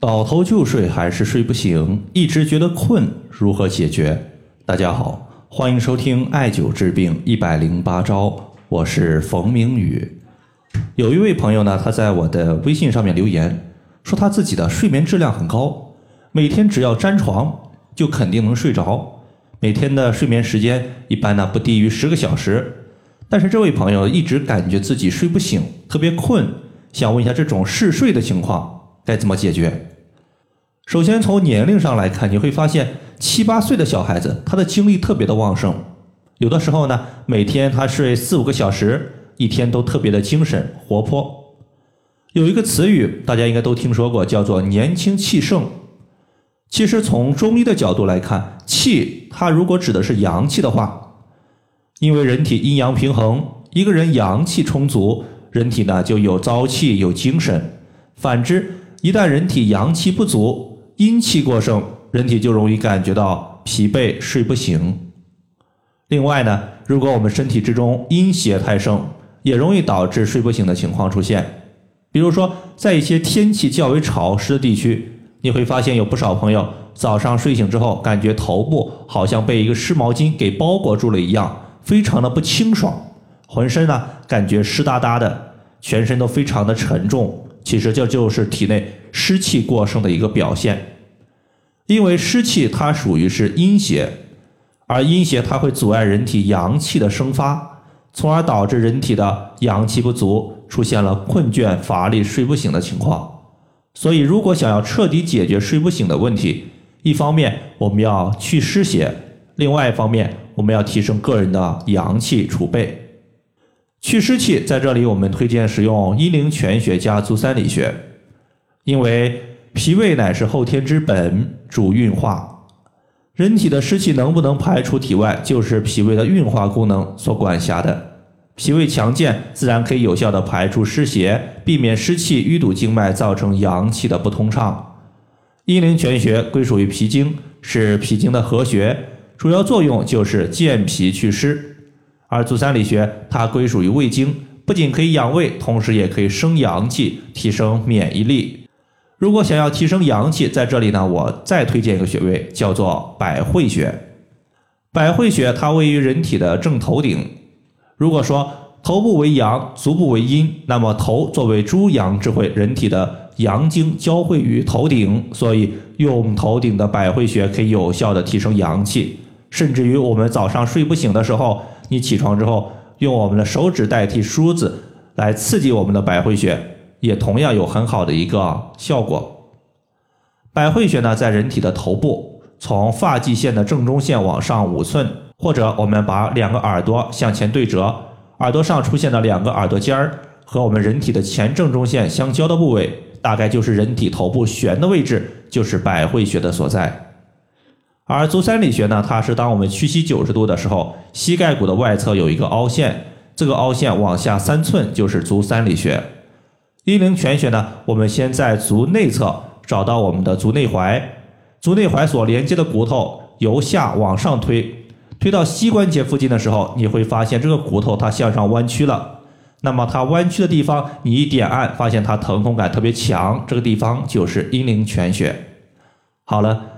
倒头就睡还是睡不醒，一直觉得困，如何解决？大家好，欢迎收听艾灸治病一百零八招，我是冯明宇。有一位朋友呢，他在我的微信上面留言，说他自己的睡眠质量很高，每天只要沾床就肯定能睡着，每天的睡眠时间一般呢不低于十个小时。但是这位朋友一直感觉自己睡不醒，特别困，想问一下这种嗜睡的情况。该怎么解决？首先从年龄上来看，你会发现七八岁的小孩子，他的精力特别的旺盛，有的时候呢，每天他睡四五个小时，一天都特别的精神活泼。有一个词语大家应该都听说过，叫做“年轻气盛”。其实从中医的角度来看，气它如果指的是阳气的话，因为人体阴阳平衡，一个人阳气充足，人体呢就有朝气有精神。反之，一旦人体阳气不足，阴气过盛，人体就容易感觉到疲惫、睡不醒。另外呢，如果我们身体之中阴邪太盛，也容易导致睡不醒的情况出现。比如说，在一些天气较为潮湿的地区，你会发现有不少朋友早上睡醒之后，感觉头部好像被一个湿毛巾给包裹住了一样，非常的不清爽，浑身呢感觉湿哒哒的，全身都非常的沉重。其实这就是体内湿气过盛的一个表现，因为湿气它属于是阴邪，而阴邪它会阻碍人体阳气的生发，从而导致人体的阳气不足，出现了困倦乏力、睡不醒的情况。所以，如果想要彻底解决睡不醒的问题，一方面我们要去湿邪，另外一方面我们要提升个人的阳气储备。祛湿气在这里，我们推荐使用阴陵泉穴加足三里穴，因为脾胃乃是后天之本，主运化。人体的湿气能不能排出体外，就是脾胃的运化功能所管辖的。脾胃强健，自然可以有效的排出湿邪，避免湿气淤堵经脉，造成阳气的不通畅。阴陵泉穴归属于脾经，是脾经的合穴，主要作用就是健脾祛湿。而足三里穴它归属于胃经，不仅可以养胃，同时也可以生阳气，提升免疫力。如果想要提升阳气，在这里呢，我再推荐一个穴位，叫做百会穴。百会穴它位于人体的正头顶。如果说头部为阳，足部为阴，那么头作为诸阳之会，人体的阳经交汇于头顶，所以用头顶的百会穴可以有效的提升阳气。甚至于我们早上睡不醒的时候，你起床之后，用我们的手指代替梳子来刺激我们的百会穴，也同样有很好的一个效果。百会穴呢，在人体的头部，从发际线的正中线往上五寸，或者我们把两个耳朵向前对折，耳朵上出现的两个耳朵尖儿和我们人体的前正中线相交的部位，大概就是人体头部悬的位置，就是百会穴的所在。而足三里穴呢，它是当我们屈膝九十度的时候，膝盖骨的外侧有一个凹陷，这个凹陷往下三寸就是足三里穴。阴陵泉穴呢，我们先在足内侧找到我们的足内踝，足内踝所连接的骨头由下往上推，推到膝关节附近的时候，你会发现这个骨头它向上弯曲了。那么它弯曲的地方，你一点按，发现它疼痛感特别强，这个地方就是阴陵泉穴。好了。